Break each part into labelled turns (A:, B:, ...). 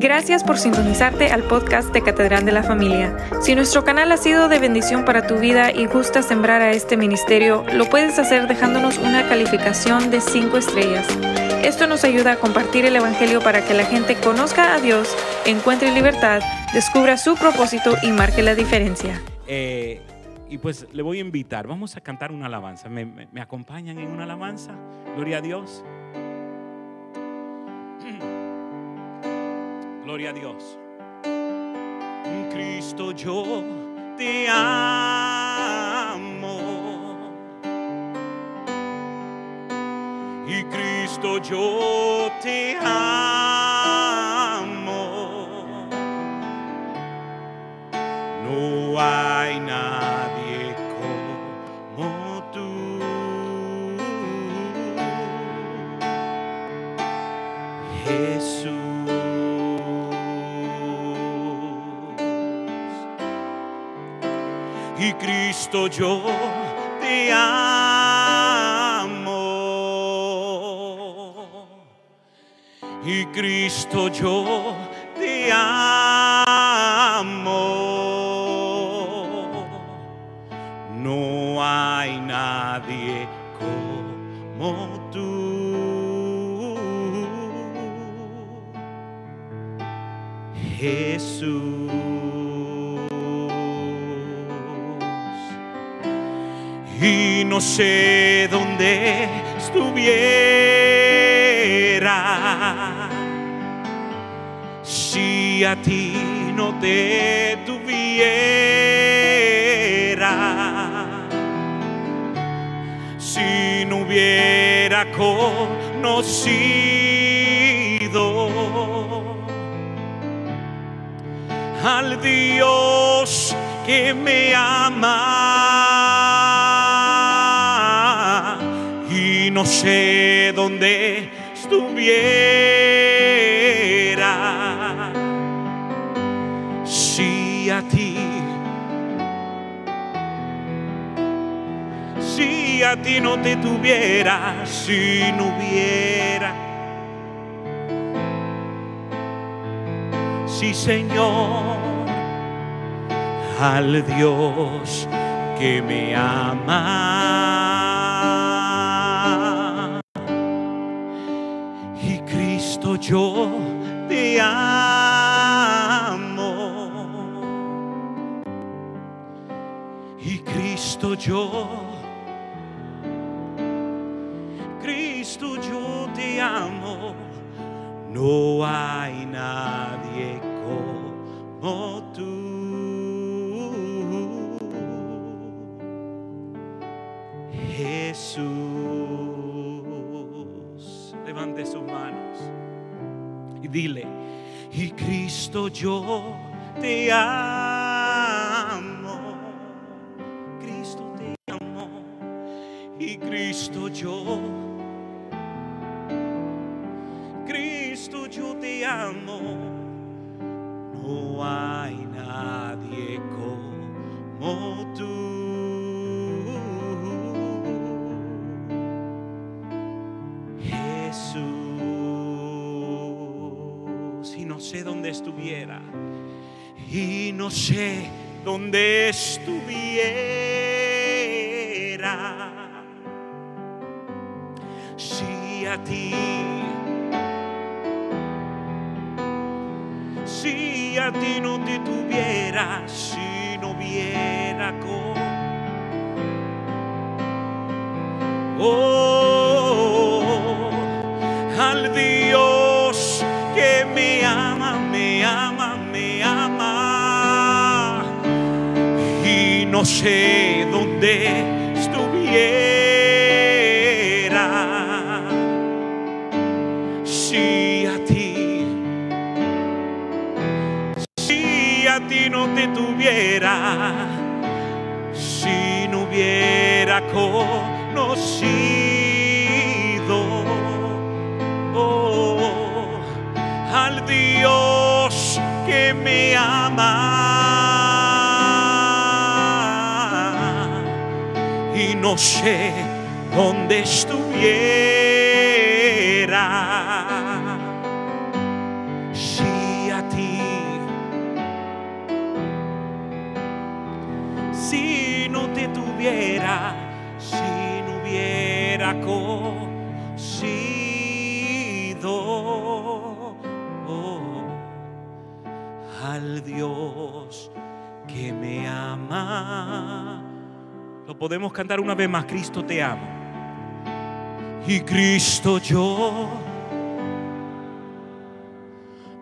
A: Gracias por sintonizarte al podcast de Catedral de la Familia. Si nuestro canal ha sido de bendición para tu vida y gusta sembrar a este ministerio, lo puedes hacer dejándonos una calificación de 5 estrellas. Esto nos ayuda a compartir el Evangelio para que la gente conozca a Dios, encuentre libertad, descubra su propósito y marque la diferencia.
B: Eh, y pues le voy a invitar, vamos a cantar una alabanza. ¿Me, acompañan en una alabanza? Gloria a Dios. Gloria a Dios. Cristo, yo te amo. Y Cristo, yo te amo. No hay nadie Cristo yo te amo. Y Cristo yo te amo. No hay nadie como tú. Jesús no sé dónde estuviera. Si a ti no te tuviera si no hubiera conocido al Dios que me ama no sé dónde estuviera si a ti si a ti no te tuviera si no hubiera sí Señor, al Dios que me ama. Yo te amo. Y Cristo yo, Cristo yo te amo. No hay nadie como tú. Jesús. Levante sus manos dile, y Cristo yo te amo. Cristo te amo. Y Cristo yo Cristo, yo te amo. No hay nadie como estuviera, y no sé dónde estuviera. Si a ti si a ti no te tuviera, si no con y no sé y no sé dónde estuviera Podemos cantar una vez más, Cristo te amo. Y Cristo yo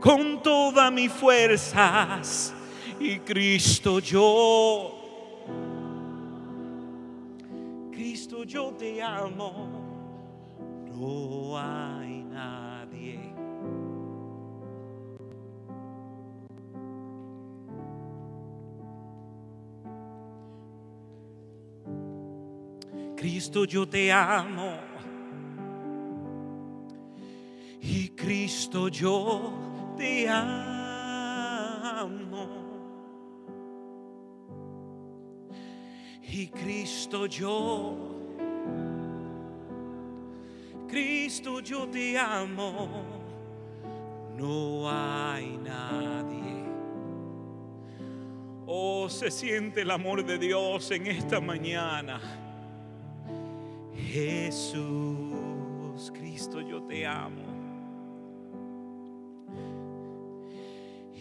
B: con todas mis fuerzas y Cristo yo. Cristo yo te amo, no hay Cristo yo te amo. Y Cristo yo te amo. Y Cristo yo, Cristo yo te amo. No hay nadie. Oh, se siente el amor de Dios en esta mañana. Jesús, Cristo, yo te amo.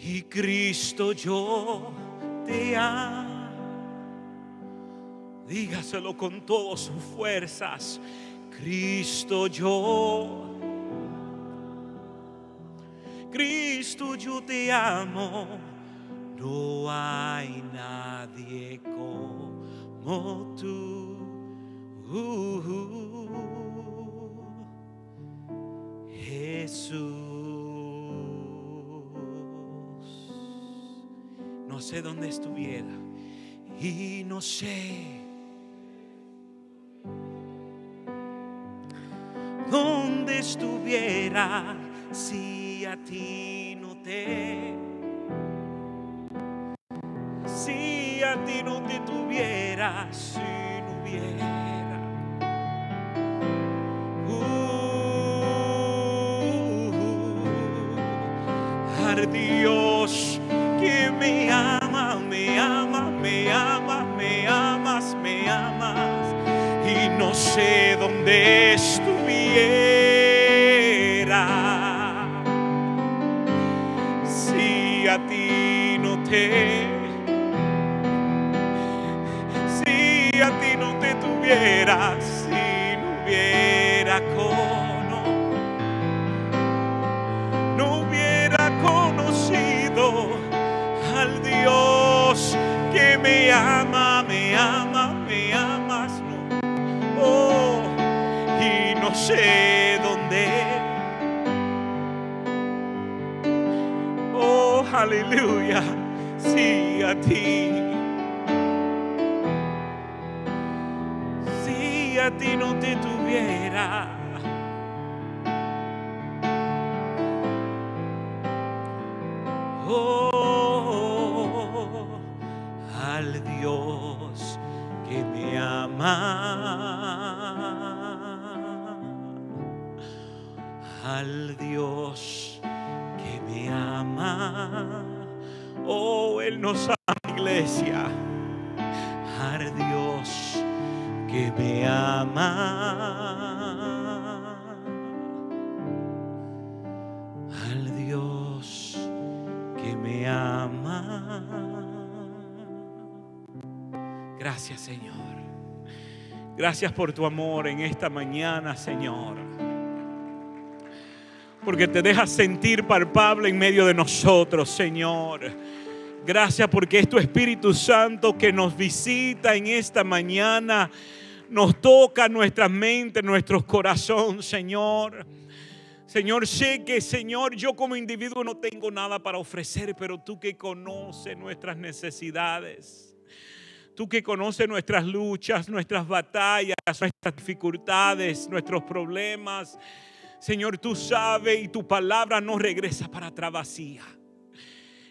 B: Y Cristo, yo te amo. Dígaselo con todas sus fuerzas. Cristo, yo. Cristo, yo te amo. No hay nadie como tú. Jesús. No sé dónde estuviera y no sé dónde estuviera si a ti no te si a ti no te tuviera si no hubiera Dios que me ama, me ama, me ama, me amas, me amas. Y no sé dónde estuviera. Si a ti no te si a ti no te tuviera si no hubiera me ama, me ama, me amas, no. Oh, y no sé dónde. Oh, aleluya, sí a ti. Si a ti no te tuviera. Nos ama, iglesia, al Dios que me ama. Al Dios que me ama. Gracias Señor. Gracias por tu amor en esta mañana, Señor. Porque te dejas sentir palpable en medio de nosotros, Señor. Gracias porque es tu Espíritu Santo que nos visita en esta mañana. Nos toca nuestras mentes, nuestros corazones, Señor. Señor, sé que, Señor, yo como individuo no tengo nada para ofrecer, pero tú que conoces nuestras necesidades, tú que conoces nuestras luchas, nuestras batallas, nuestras dificultades, nuestros problemas, Señor, tú sabes y tu palabra no regresa para atrás.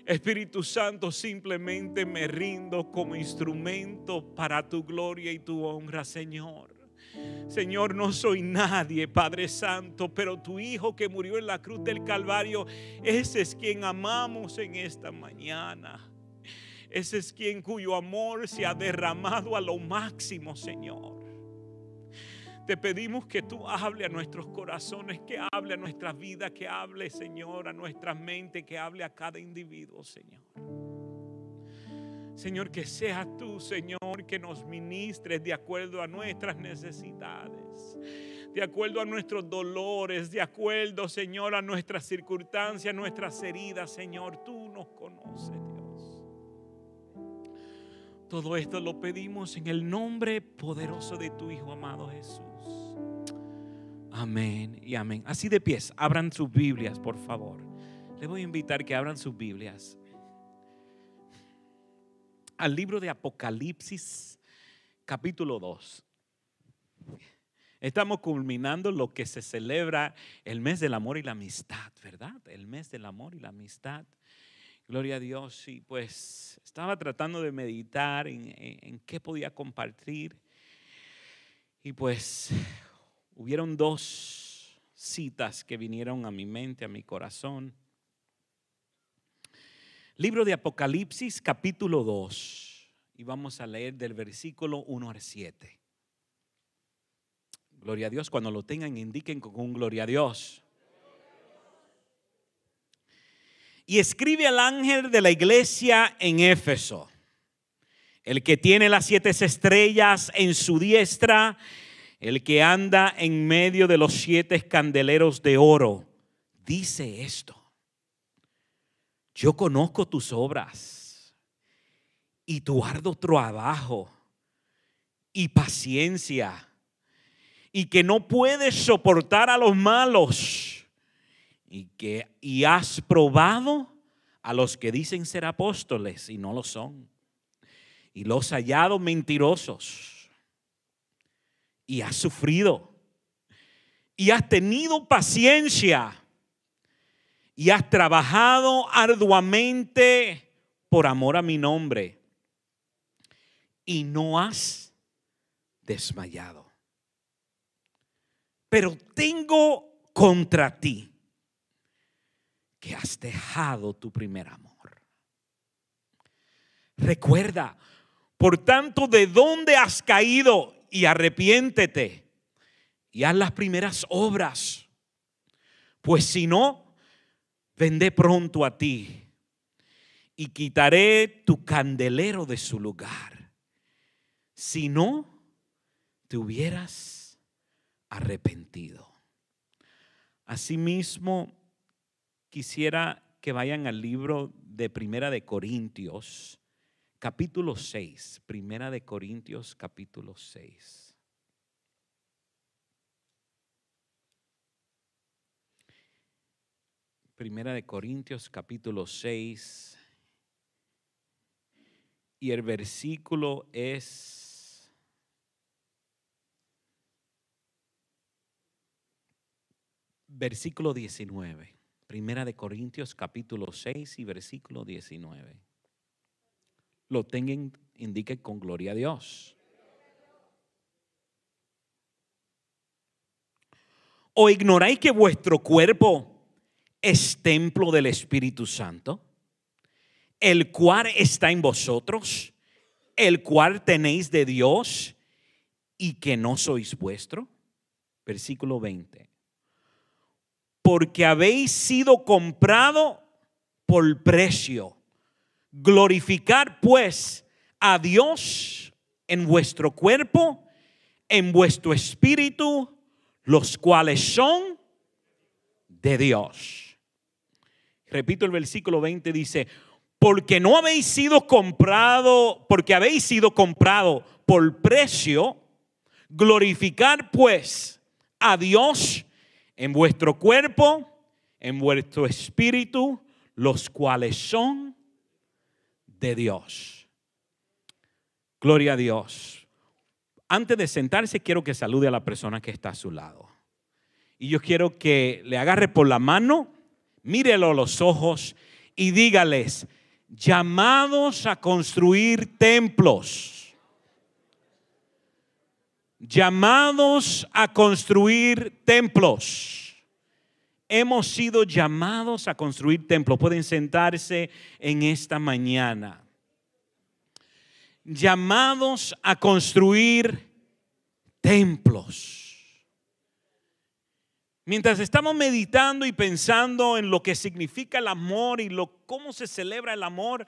B: Espíritu Santo, simplemente me rindo como instrumento para tu gloria y tu honra, Señor. Señor, no soy nadie, Padre Santo, pero tu Hijo que murió en la cruz del Calvario, ese es quien amamos en esta mañana. Ese es quien cuyo amor se ha derramado a lo máximo, Señor. Te pedimos que tú hable a nuestros corazones, que hable a nuestra vida, que hable, Señor, a nuestra mente, que hable a cada individuo, Señor. Señor, que sea tú, Señor, que nos ministres de acuerdo a nuestras necesidades, de acuerdo a nuestros dolores, de acuerdo, Señor, a nuestras circunstancias, nuestras heridas, Señor. Tú nos conoces. Todo esto lo pedimos en el nombre poderoso de tu Hijo amado Jesús. Amén y amén. Así de pies, abran sus Biblias, por favor. Les voy a invitar que abran sus Biblias al libro de Apocalipsis, capítulo 2. Estamos culminando lo que se celebra el mes del amor y la amistad, ¿verdad? El mes del amor y la amistad. Gloria a Dios. Y pues estaba tratando de meditar en, qué podía compartir. Y pues hubieron dos citas que vinieron a mi mente, a mi corazón. Libro de Apocalipsis capítulo 2 y vamos a leer del versículo 1 al 7. Gloria a Dios, cuando lo tengan indiquen con un gloria a Dios. Y escribe al ángel de la iglesia en Éfeso, el que tiene las siete estrellas en su diestra, el que anda en medio de los siete candeleros de oro, dice esto. Yo conozco tus obras y tu arduo trabajo y paciencia y que no puedes soportar a los malos y que y has probado a los que dicen ser apóstoles y no lo son. Y los hallados mentirosos. Y has sufrido. Y has tenido paciencia. Y has trabajado arduamente por amor a mi nombre. Y no has desmayado. Pero tengo contra ti que has dejado tu primer amor. Recuerda, por tanto, de dónde has caído y arrepiéntete y haz las primeras obras. Pues si no, vendé pronto a ti y quitaré tu candelero de su lugar. Si no, te hubieras arrepentido. Asimismo, quisiera que vayan al libro de Primera de Corintios, capítulo 6. Primera de Corintios, capítulo 6. Primera de Corintios capítulo 6 y el versículo es versículo 19. Primera de Corintios capítulo 6 y versículo 19. Lo tengan, indique con gloria a Dios. ¿O ignoráis que vuestro cuerpo es templo del Espíritu Santo, el cual está en vosotros, el cual tenéis de Dios y que no sois vuestro. Versículo 20. Porque habéis sido comprado por precio. Glorificar pues a Dios en vuestro cuerpo, en vuestro espíritu, los cuales son de Dios repito el versículo 20, dice, porque no habéis sido comprado, porque habéis sido comprado por precio, glorificar pues a Dios en vuestro cuerpo, en vuestro espíritu, los cuales son de Dios. Gloria a Dios. Antes de sentarse, quiero que salude a la persona que está a su lado. Y yo quiero que le agarre por la mano mírelo a los ojos y dígales, llamados a construir templos. Llamados a construir templos. Hemos sido llamados a construir templos. Pueden sentarse en esta mañana. Llamados a construir templos. Mientras estamos meditando y pensando en lo que significa el amor y lo, cómo se celebra el amor,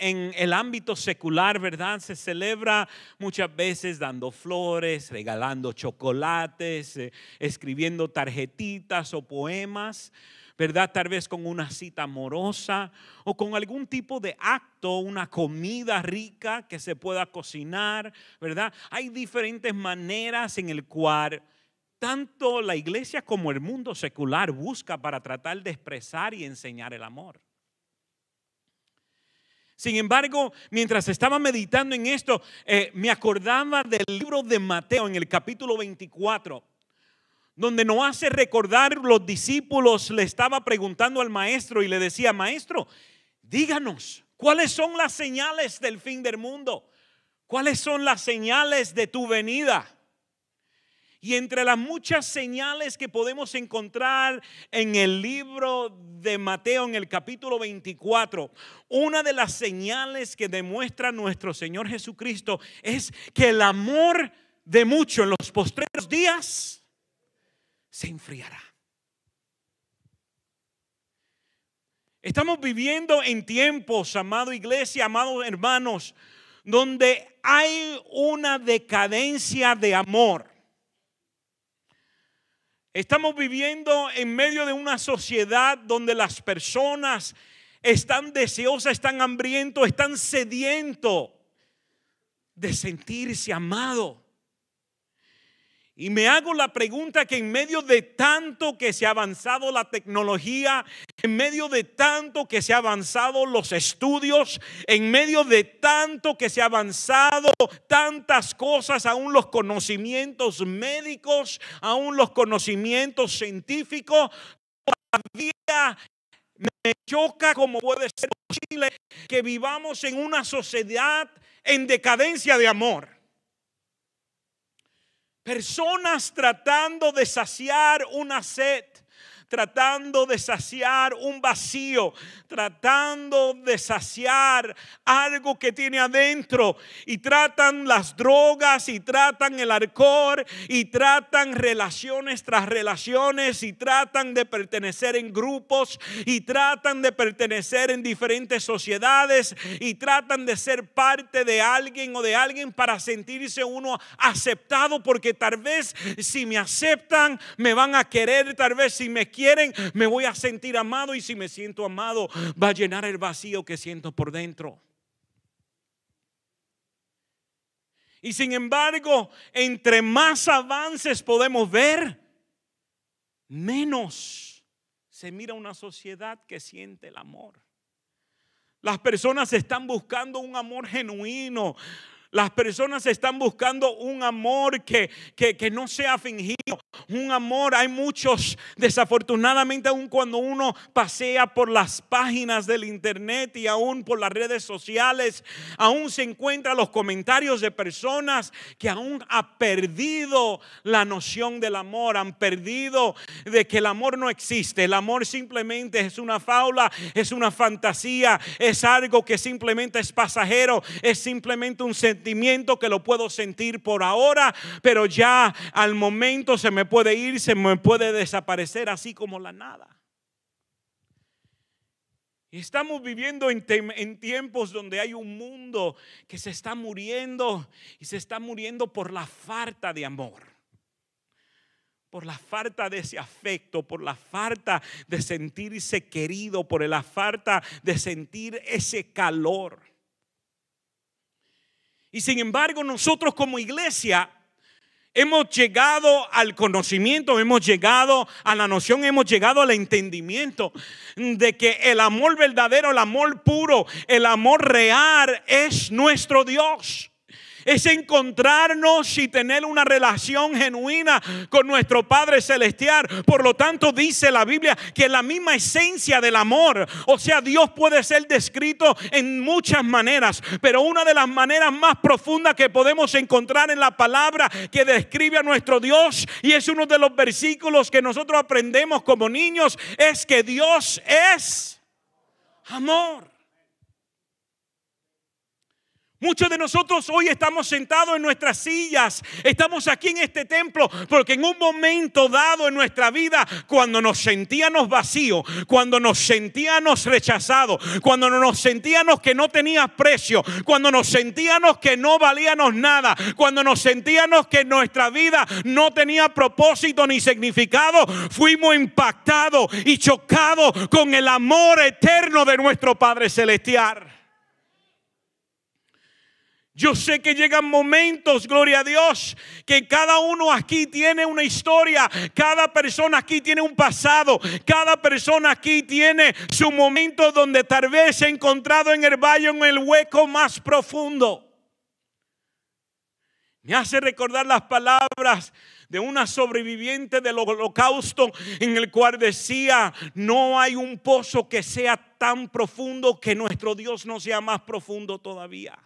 B: en el ámbito secular, ¿verdad? Se celebra muchas veces dando flores, regalando chocolates, eh, escribiendo tarjetitas o poemas, ¿verdad? Tal vez con una cita amorosa o con algún tipo de acto, una comida rica que se pueda cocinar, ¿verdad? Hay diferentes maneras en el cual tanto la iglesia como el mundo secular busca para tratar de expresar y enseñar el amor. Sin embargo, mientras estaba meditando en esto, eh, me acordaba del libro de Mateo en el capítulo 24, donde nos hace recordar los discípulos le estaba preguntando al maestro y le decía, maestro, díganos, ¿cuáles son las señales del fin del mundo? ¿Cuáles son las señales de tu venida? Y entre las muchas señales que podemos encontrar en el libro de Mateo, en el capítulo 24, una de las señales que demuestra nuestro Señor Jesucristo es que el amor de muchos en los postreros días se enfriará. Estamos viviendo en tiempos, amado iglesia, amados hermanos, donde hay una decadencia de amor. Estamos viviendo en medio de una sociedad donde las personas están deseosas, están hambrientos, están sedientos de sentirse amado. Y me hago la pregunta que en medio de tanto que se ha avanzado la tecnología, en medio de tanto que se ha avanzado los estudios, en medio de tanto que se ha avanzado tantas cosas, aún los conocimientos médicos, aún los conocimientos científicos, todavía me choca como puede ser posible que vivamos en una sociedad en decadencia de amor. Personas tratando de saciar una sed tratando de saciar un vacío, tratando de saciar algo que tiene adentro. Y tratan las drogas y tratan el alcohol y tratan relaciones tras relaciones y tratan de pertenecer en grupos y tratan de pertenecer en diferentes sociedades y tratan de ser parte de alguien o de alguien para sentirse uno aceptado porque tal vez si me aceptan me van a querer, tal vez si me quieren quieren, me voy a sentir amado y si me siento amado, va a llenar el vacío que siento por dentro. Y sin embargo, entre más avances podemos ver, menos se mira una sociedad que siente el amor. Las personas están buscando un amor genuino. Las personas están buscando un amor que, que, no sea fingido. Un amor, hay muchos, desafortunadamente, aún cuando uno pasea por las páginas del internet y aún por las redes sociales, aún se encuentran los comentarios de personas que aún han perdido la noción del amor, han perdido de que el amor no existe. El amor simplemente es una faula, es una fantasía, es algo que simplemente es pasajero, es simplemente un sentimiento que lo puedo sentir por ahora, pero ya al momento se me puede ir, se me puede desaparecer así como la nada. estamos viviendo en, en, tiempos donde hay un mundo que se está muriendo y se está muriendo por la falta de amor. Por la falta de ese afecto, por la falta de sentirse querido, por la falta de sentir ese calor. Y sin embargo, nosotros como iglesia hemos llegado al conocimiento, hemos llegado a la noción, hemos llegado al entendimiento de que el amor verdadero, el amor puro, el amor real es nuestro Dios. Es encontrarnos y tener una relación genuina con nuestro Padre Celestial. Por lo tanto, dice la Biblia que la misma esencia del amor, o sea, Dios puede ser descrito en muchas maneras, pero una de las maneras más profundas que podemos encontrar en la palabra que describe a nuestro Dios, y es uno de los versículos que nosotros aprendemos como niños, es que Dios es amor. Muchos de nosotros hoy estamos sentados en nuestras sillas, estamos aquí en este templo, porque en un momento dado en nuestra vida, cuando nos sentíamos vacíos, cuando nos sentíamos rechazados, cuando nos sentíamos que no tenía precio, cuando nos sentíamos que no valíamos nada, cuando nos sentíamos que nuestra vida no tenía propósito ni significado, fuimos impactados y chocados con el amor eterno de nuestro Padre Celestial. Yo sé que llegan momentos, gloria a Dios, que cada uno aquí tiene una historia, cada persona aquí tiene un pasado, cada persona aquí tiene su momento donde tal vez se ha encontrado en el valle, en el hueco más profundo. Me hace recordar las palabras de una sobreviviente del holocausto en el cual decía, no hay un pozo que sea tan profundo que nuestro Dios no sea más profundo todavía.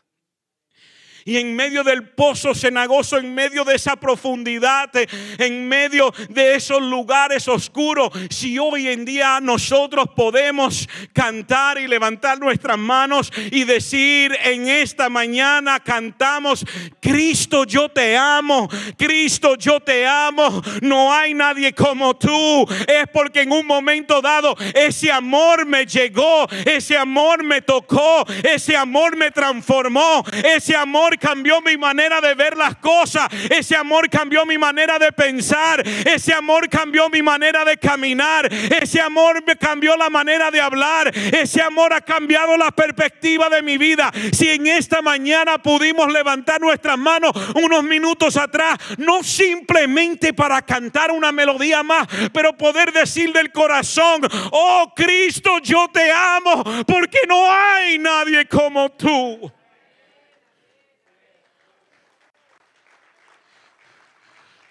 B: Y en medio del pozo cenagoso, en medio de esa profundidad, en medio de esos lugares oscuros, si hoy en día nosotros podemos cantar y levantar nuestras manos y decir en esta mañana cantamos, Cristo yo te amo, Cristo yo te amo, no hay nadie como tú, es porque en un momento dado ese amor me llegó, ese amor me tocó, ese amor me transformó, ese amor cambió mi manera de ver las cosas. Ese amor cambió mi manera de pensar. Ese amor cambió mi manera de caminar. Ese amor me cambió la manera de hablar. Ese amor ha cambiado la perspectiva de mi vida. Si en esta mañana pudimos levantar nuestras manos unos minutos atrás, no simplemente para cantar una melodía más, pero poder decir del corazón, oh Cristo, yo te amo porque no hay nadie como tú.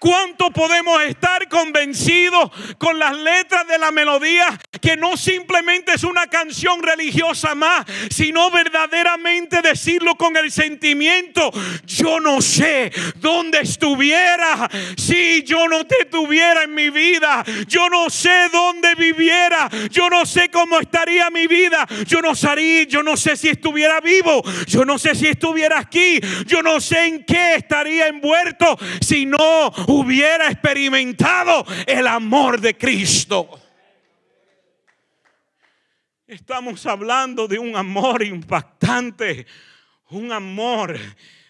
B: ¿Cuánto podemos estar convencidos con las letras de la melodía que no simplemente es una canción religiosa más, sino verdaderamente decirlo con el sentimiento? Yo no sé dónde estuviera si yo no te tuviera en mi vida. Yo no sé dónde viviera. Yo no sé cómo estaría mi vida. Yo no sabría, yo no sé si estuviera vivo. Yo no sé si estuviera aquí. Yo no sé en qué estaría envuelto si no hubiera experimentado el amor de Cristo. Estamos hablando de un amor impactante, un amor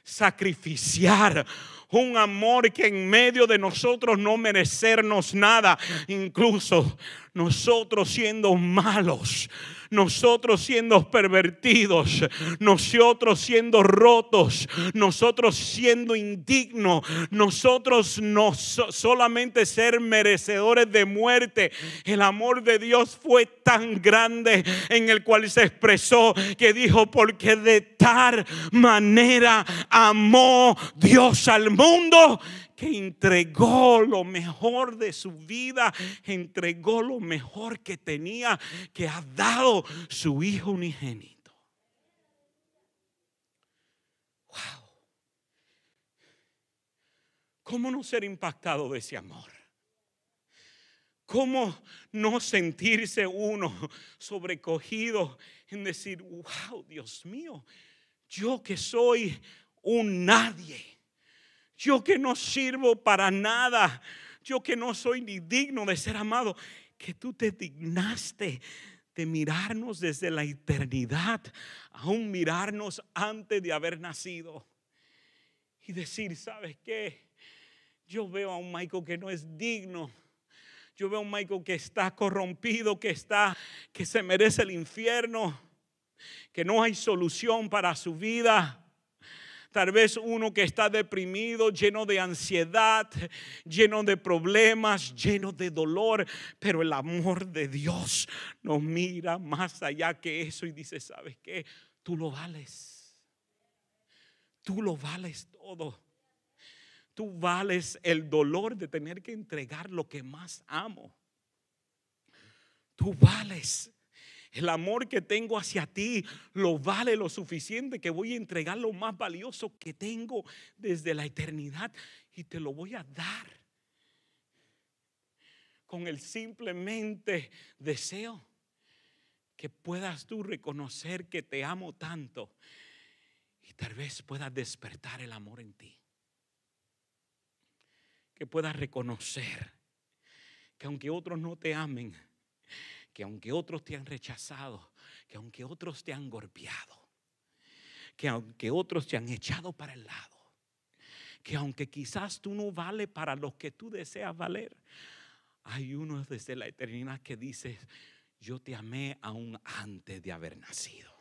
B: sacrificial, un amor que en medio de nosotros no merecernos nada, incluso nosotros siendo malos, nosotros siendo pervertidos, nosotros siendo rotos, nosotros siendo indignos, nosotros no solamente ser merecedores de muerte. El amor de Dios fue tan grande en el cual se expresó que dijo, porque de tal manera amó Dios al mundo que entregó lo mejor de su vida, entregó lo mejor que tenía, que ha dado su Hijo unigénito. Wow. ¿Cómo no ser impactado de ese amor? ¿Cómo no sentirse uno sobrecogido en decir, wow, Dios mío, yo que soy un nadie? Yo que no sirvo para nada. Yo que no soy ni digno de ser amado. Que tú te dignaste de mirarnos desde la eternidad, aún mirarnos antes de haber nacido. Y decir, ¿sabes qué? Yo veo a un Michael que no es digno. Yo veo a un Michael que está corrompido, que está, que se merece el infierno, que no hay solución para su vida. Tal vez uno que está deprimido, lleno de ansiedad, lleno de problemas, lleno de dolor. Pero el amor de Dios nos mira más allá que eso y dice, ¿sabes qué? Tú lo vales. Tú lo vales todo. Tú vales el dolor de tener que entregar lo que más amo. Tú vales el amor que tengo hacia ti lo vale lo suficiente que voy a entregar lo más valioso que tengo desde la eternidad y te lo voy a dar con el simplemente deseo que puedas tú reconocer que te amo tanto y tal vez puedas despertar el amor en ti. Que puedas reconocer que aunque otros no te amen, que aunque otros te han rechazado, que aunque otros te han golpeado, que aunque otros te han echado para el lado, que aunque quizás tú no vale para lo que tú deseas valer, hay uno desde la eternidad que dice, yo te amé aún antes de haber nacido.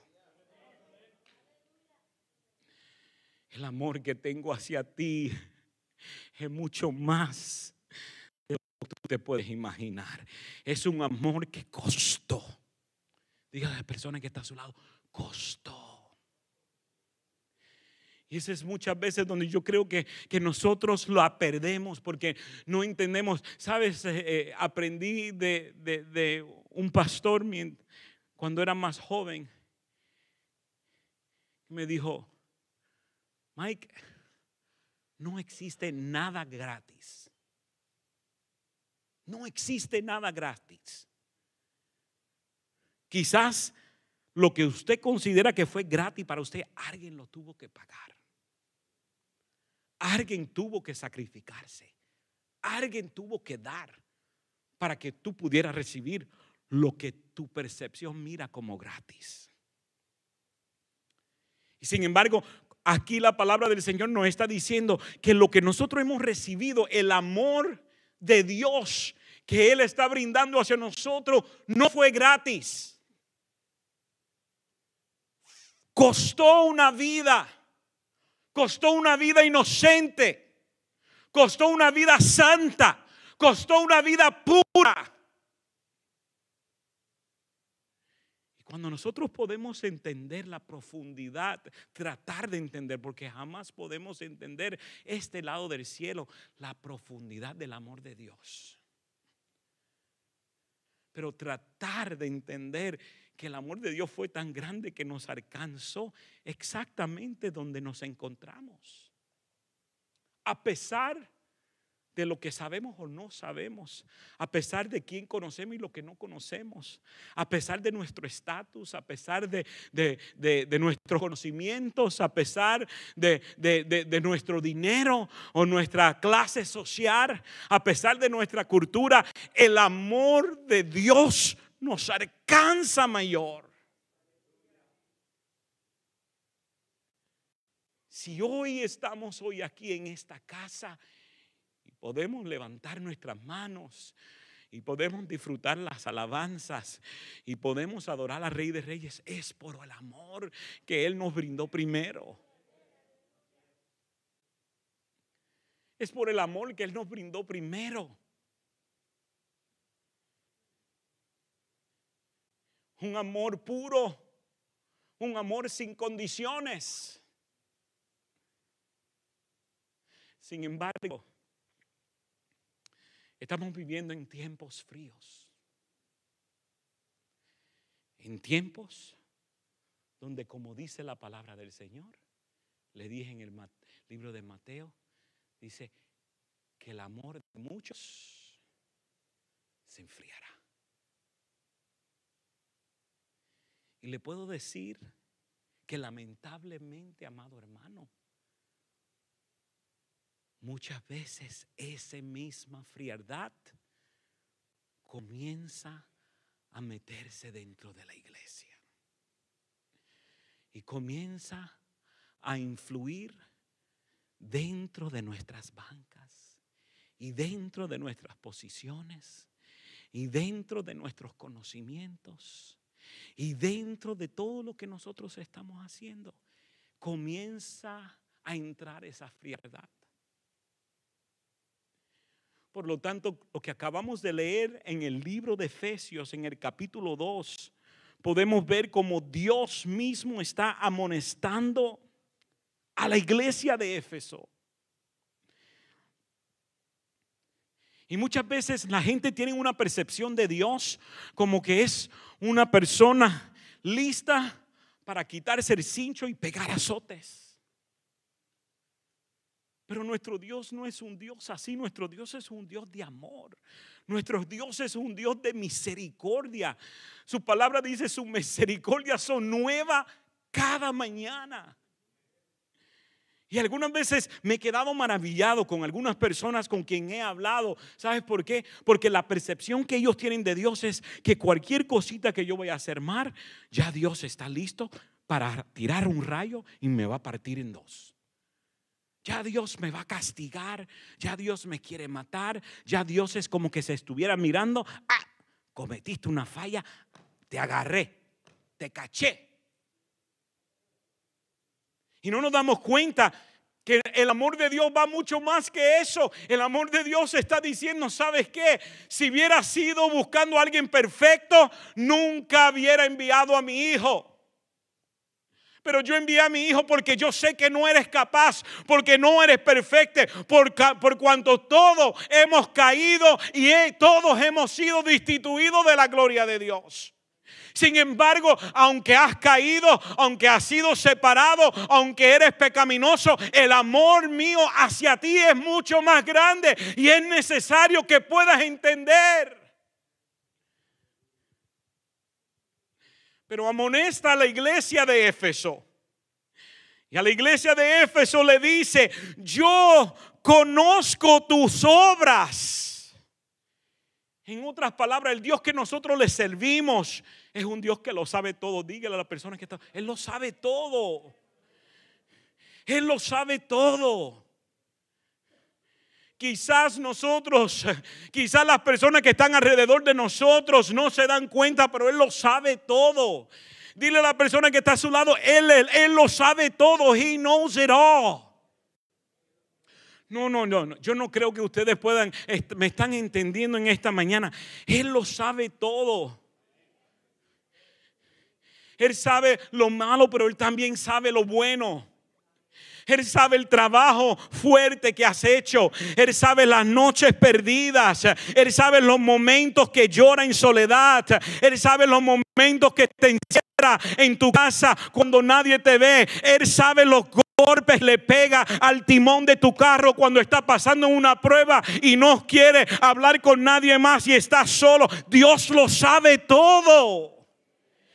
B: El amor que tengo hacia ti es mucho más te puedes imaginar. Es un amor que costó. Diga a la persona que está a su lado, costó. Y ese es muchas veces donde yo creo que, que nosotros lo perdemos porque no entendemos. Sabes, eh, eh, aprendí de, de, un pastor cuando era más joven. Me dijo, Mike, no existe nada gratis. No existe nada gratis. Quizás lo que usted considera que fue gratis para usted, alguien lo tuvo que pagar. Alguien tuvo que sacrificarse. Alguien tuvo que dar para que tú pudieras recibir lo que tu percepción mira como gratis. Y sin embargo, aquí la palabra del Señor nos está diciendo que lo que nosotros hemos recibido, el amor de Dios que Él está brindando hacia nosotros no fue gratis. Costó una vida, costó una vida inocente, costó una vida santa, costó una vida pura. Cuando nosotros podemos entender la profundidad, tratar de entender, porque jamás podemos entender este lado del cielo, la profundidad del amor de Dios pero tratar de entender que el amor de Dios fue tan grande que nos alcanzó exactamente donde nos encontramos. A pesar de lo que sabemos o no sabemos, a pesar de quién conocemos y lo que no conocemos, a pesar de nuestro estatus, a pesar de, de, nuestros conocimientos, a pesar de, nuestro dinero o nuestra clase social, a pesar de nuestra cultura, el amor de Dios nos alcanza mayor. Si hoy estamos hoy aquí en esta casa, podemos levantar nuestras manos y podemos disfrutar las alabanzas y podemos adorar al Rey de Reyes, es por el amor que Él nos brindó primero. Es por el amor que Él nos brindó primero. Un amor puro, un amor sin condiciones. Sin embargo, Estamos viviendo en tiempos fríos. En tiempos donde, como dice la palabra del Señor, le dije en el libro de Mateo, dice que el amor de muchos se enfriará. Y le puedo decir que lamentablemente, amado hermano, muchas veces esa misma frialdad comienza a meterse dentro de la iglesia y comienza a influir dentro de nuestras bancas y dentro de nuestras posiciones y dentro de nuestros conocimientos y dentro de todo lo que nosotros estamos haciendo. Comienza a entrar esa frialdad. Por lo tanto, lo que acabamos de leer en el libro de Efesios, en el capítulo 2, podemos ver cómo Dios mismo está amonestando a la iglesia de Éfeso. Y muchas veces la gente tiene una percepción de Dios como que es una persona lista para quitarse el cincho y pegar azotes. Pero nuestro Dios no es un Dios así, nuestro Dios es un Dios de amor. Nuestro Dios es un Dios de misericordia. Su palabra dice, su misericordia son nueva cada mañana. Y algunas veces me he quedado maravillado con algunas personas con quien he hablado. ¿Sabes por qué? Porque la percepción que ellos tienen de Dios es que cualquier cosita que yo voy a hacer mal, ya Dios está listo para tirar un rayo y me va a partir en dos. Ya Dios me va a castigar, ya Dios me quiere matar, ya Dios es como que se estuviera mirando, ah, cometiste una falla, te agarré, te caché. Y no nos damos cuenta que el amor de Dios va mucho más que eso. El amor de Dios está diciendo, ¿sabes qué? Si hubiera sido buscando a alguien perfecto, nunca hubiera enviado a mi hijo. Pero yo envié a mi hijo porque yo sé que no eres capaz, porque no eres perfecto, por, cuanto todos hemos caído y todos hemos sido destituidos de la gloria de Dios. Sin embargo, aunque has caído, aunque has sido separado, aunque eres pecaminoso, el amor mío hacia ti es mucho más grande y es necesario que puedas entender. Pero amonesta a la iglesia de Éfeso. Y a la iglesia de Éfeso le dice, yo conozco tus obras. En otras palabras, el Dios que nosotros le servimos es un Dios que lo sabe todo. Dígale a la persona que está, Él lo sabe todo. Él lo sabe todo. Quizás nosotros, quizás las personas que están alrededor de nosotros no se dan cuenta, pero Él lo sabe todo. Dile a la persona que está a su lado, Él, él, él lo sabe todo. He knows it all. No, no, no, yo no creo que ustedes puedan, me están entendiendo en esta mañana. Él lo sabe todo. Él sabe lo malo, pero Él también sabe lo bueno. Él sabe el trabajo fuerte que has hecho. Él sabe las noches perdidas. Él sabe los momentos que llora en soledad. Él sabe los momentos que te encierra en tu casa cuando nadie te ve. Él sabe los golpes le pega al timón de tu carro cuando está pasando una prueba y no quiere hablar con nadie más y está solo. Dios lo sabe todo.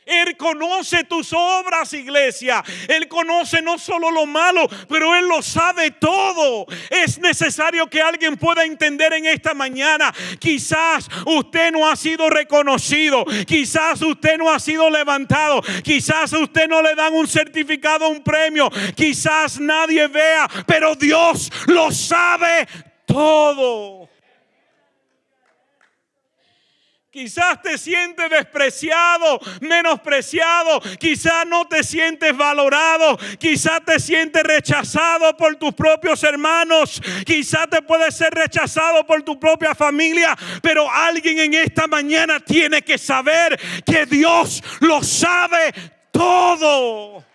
B: Él conoce tus obras, iglesia. Él conoce no solo lo malo, pero Él lo sabe todo. Es necesario que alguien pueda entender en esta mañana. Quizás usted no ha sido reconocido. Quizás usted no ha sido levantado. Quizás usted no le dan un certificado, un premio. Quizás nadie vea, pero Dios lo sabe todo. Quizás te sientes despreciado, menospreciado. Quizás no te sientes valorado. Quizás te sientes rechazado por tus propios hermanos. Quizás te puedes ser rechazado por tu propia familia. Pero alguien en esta mañana tiene que saber que Dios lo sabe todo.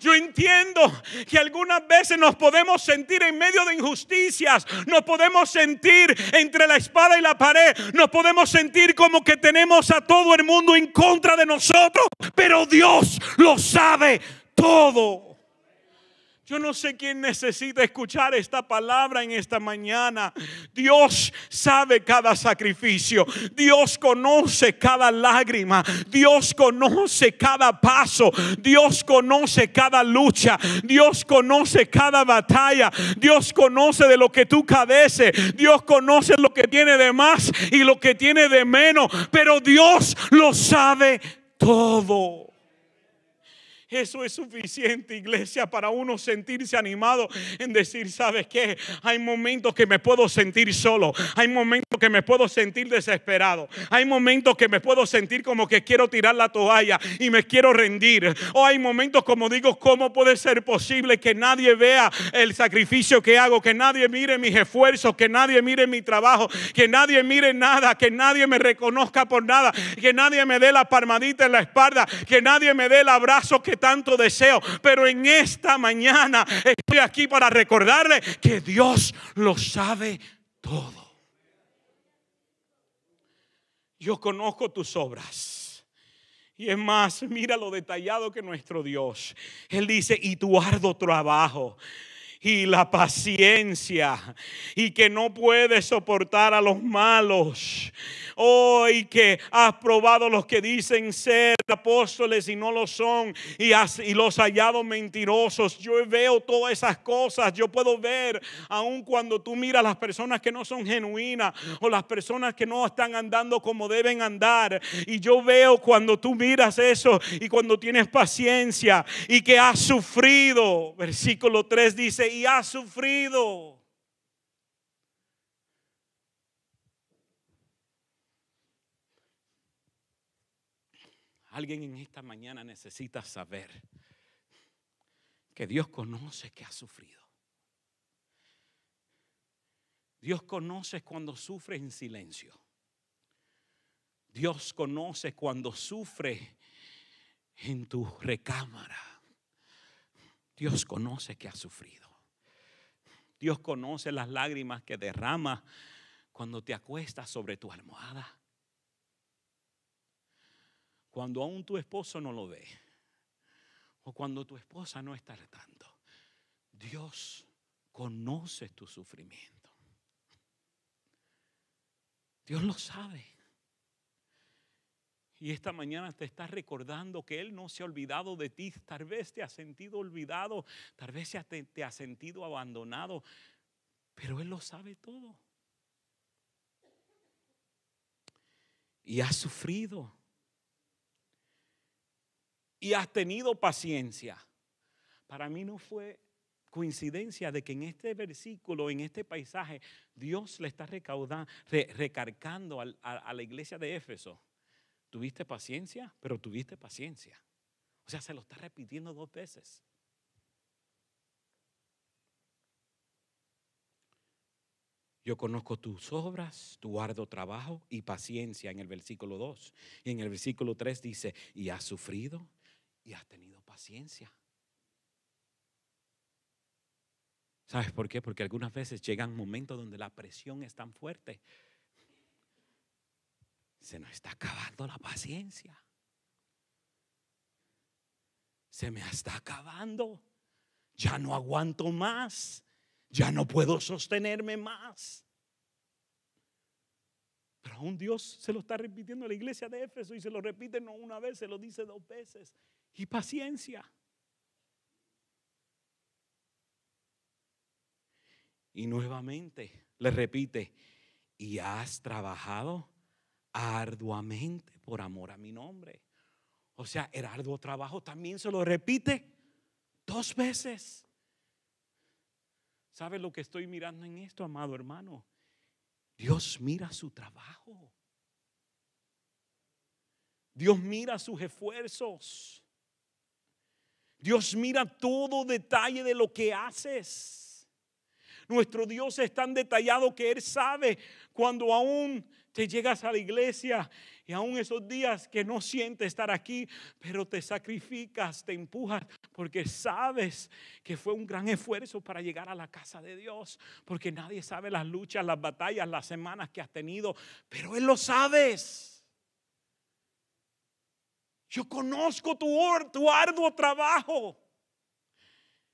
B: Yo entiendo que algunas veces nos podemos sentir en medio de injusticias, nos podemos sentir entre la espada y la pared, nos podemos sentir como que tenemos a todo el mundo en contra de nosotros, pero Dios lo sabe todo. Yo no sé quién necesita escuchar esta palabra en esta mañana. Dios sabe cada sacrificio. Dios conoce cada lágrima. Dios conoce cada paso. Dios conoce cada lucha. Dios conoce cada batalla. Dios conoce de lo que tú cadeces. Dios conoce lo que tiene de más y lo que tiene de menos. Pero Dios lo sabe todo. Eso es suficiente, iglesia, para uno sentirse animado en decir, ¿sabes qué? Hay momentos que me puedo sentir solo. Hay momentos que me puedo sentir desesperado. Hay momentos que me puedo sentir como que quiero tirar la toalla y me quiero rendir. O hay momentos como digo, ¿cómo puede ser posible que nadie vea el sacrificio que hago? Que nadie mire mis esfuerzos, que nadie mire mi trabajo, que nadie mire nada, que nadie me reconozca por nada, que nadie me dé la palmadita en la espalda, que nadie me dé el abrazo que tanto deseo. Pero en esta mañana estoy aquí para recordarle que Dios lo sabe todo. Yo conozco tus obras. Y es más, mira lo detallado que nuestro Dios. Él dice, y tu arduo trabajo y la paciencia y que no puedes soportar a los malos. Hoy que has probado los que dicen ser apóstoles y no lo son y, y los hallados mentirosos. Yo veo todas esas cosas. Yo puedo ver, aun cuando tú miras las personas que no son genuinas o las personas que no están andando como deben andar. Y yo veo cuando tú miras eso y cuando tienes paciencia y que has sufrido. Versículo 3 dice, y has sufrido. Alguien en esta mañana necesita saber que Dios conoce que ha sufrido. Dios conoce cuando sufre en silencio. Dios conoce cuando sufre en tu recámara. Dios conoce que ha sufrido. Dios conoce las lágrimas que derrama cuando te acuestas sobre tu almohada. Cuando aún tu esposo no lo ve. O cuando tu esposa no está al. Dios conoce tu sufrimiento. Dios lo sabe. Y esta mañana te está recordando que Él no se ha olvidado de ti. Tal vez te ha sentido olvidado, tal vez te, te ha sentido abandonado, pero Él lo sabe todo. Y has sufrido. Y has tenido paciencia. Para mí no fue coincidencia de que en este versículo, en este paisaje, Dios le está recaudando, recargando a la iglesia de Éfeso Tuviste paciencia, pero tuviste paciencia. O sea, se lo está repitiendo dos veces. Yo conozco tus obras, tu arduo trabajo y paciencia en el versículo 2. Y en el versículo 3 dice, y has sufrido y has tenido paciencia. ¿Sabes por qué? Porque algunas veces llegan momentos donde la presión es tan fuerte se nos está acabando la paciencia. Se me está acabando. Ya no aguanto más. Ya no puedo sostenerme más. Pero aún Dios se lo está repitiendo a la iglesia de Éfeso y se lo repite no una vez, se lo dice dos veces. Y paciencia. Y nuevamente le repite, ¿y has trabajado arduamente por amor a mi nombre. O sea, el arduo trabajo también se lo repite dos veces. ¿Sabe lo que estoy mirando en esto, amado hermano? Dios mira su trabajo. Dios mira sus esfuerzos. Dios mira todo detalle de lo que haces. Nuestro Dios es tan detallado que Él sabe cuando aún te llegas a la iglesia y aún esos días que no sientes estar aquí, pero te sacrificas, te empujas, porque sabes que fue un gran esfuerzo para llegar a la casa de Dios, porque nadie sabe las luchas, las batallas, las semanas que has tenido, pero Él lo sabes. Yo conozco tu, tu arduo trabajo.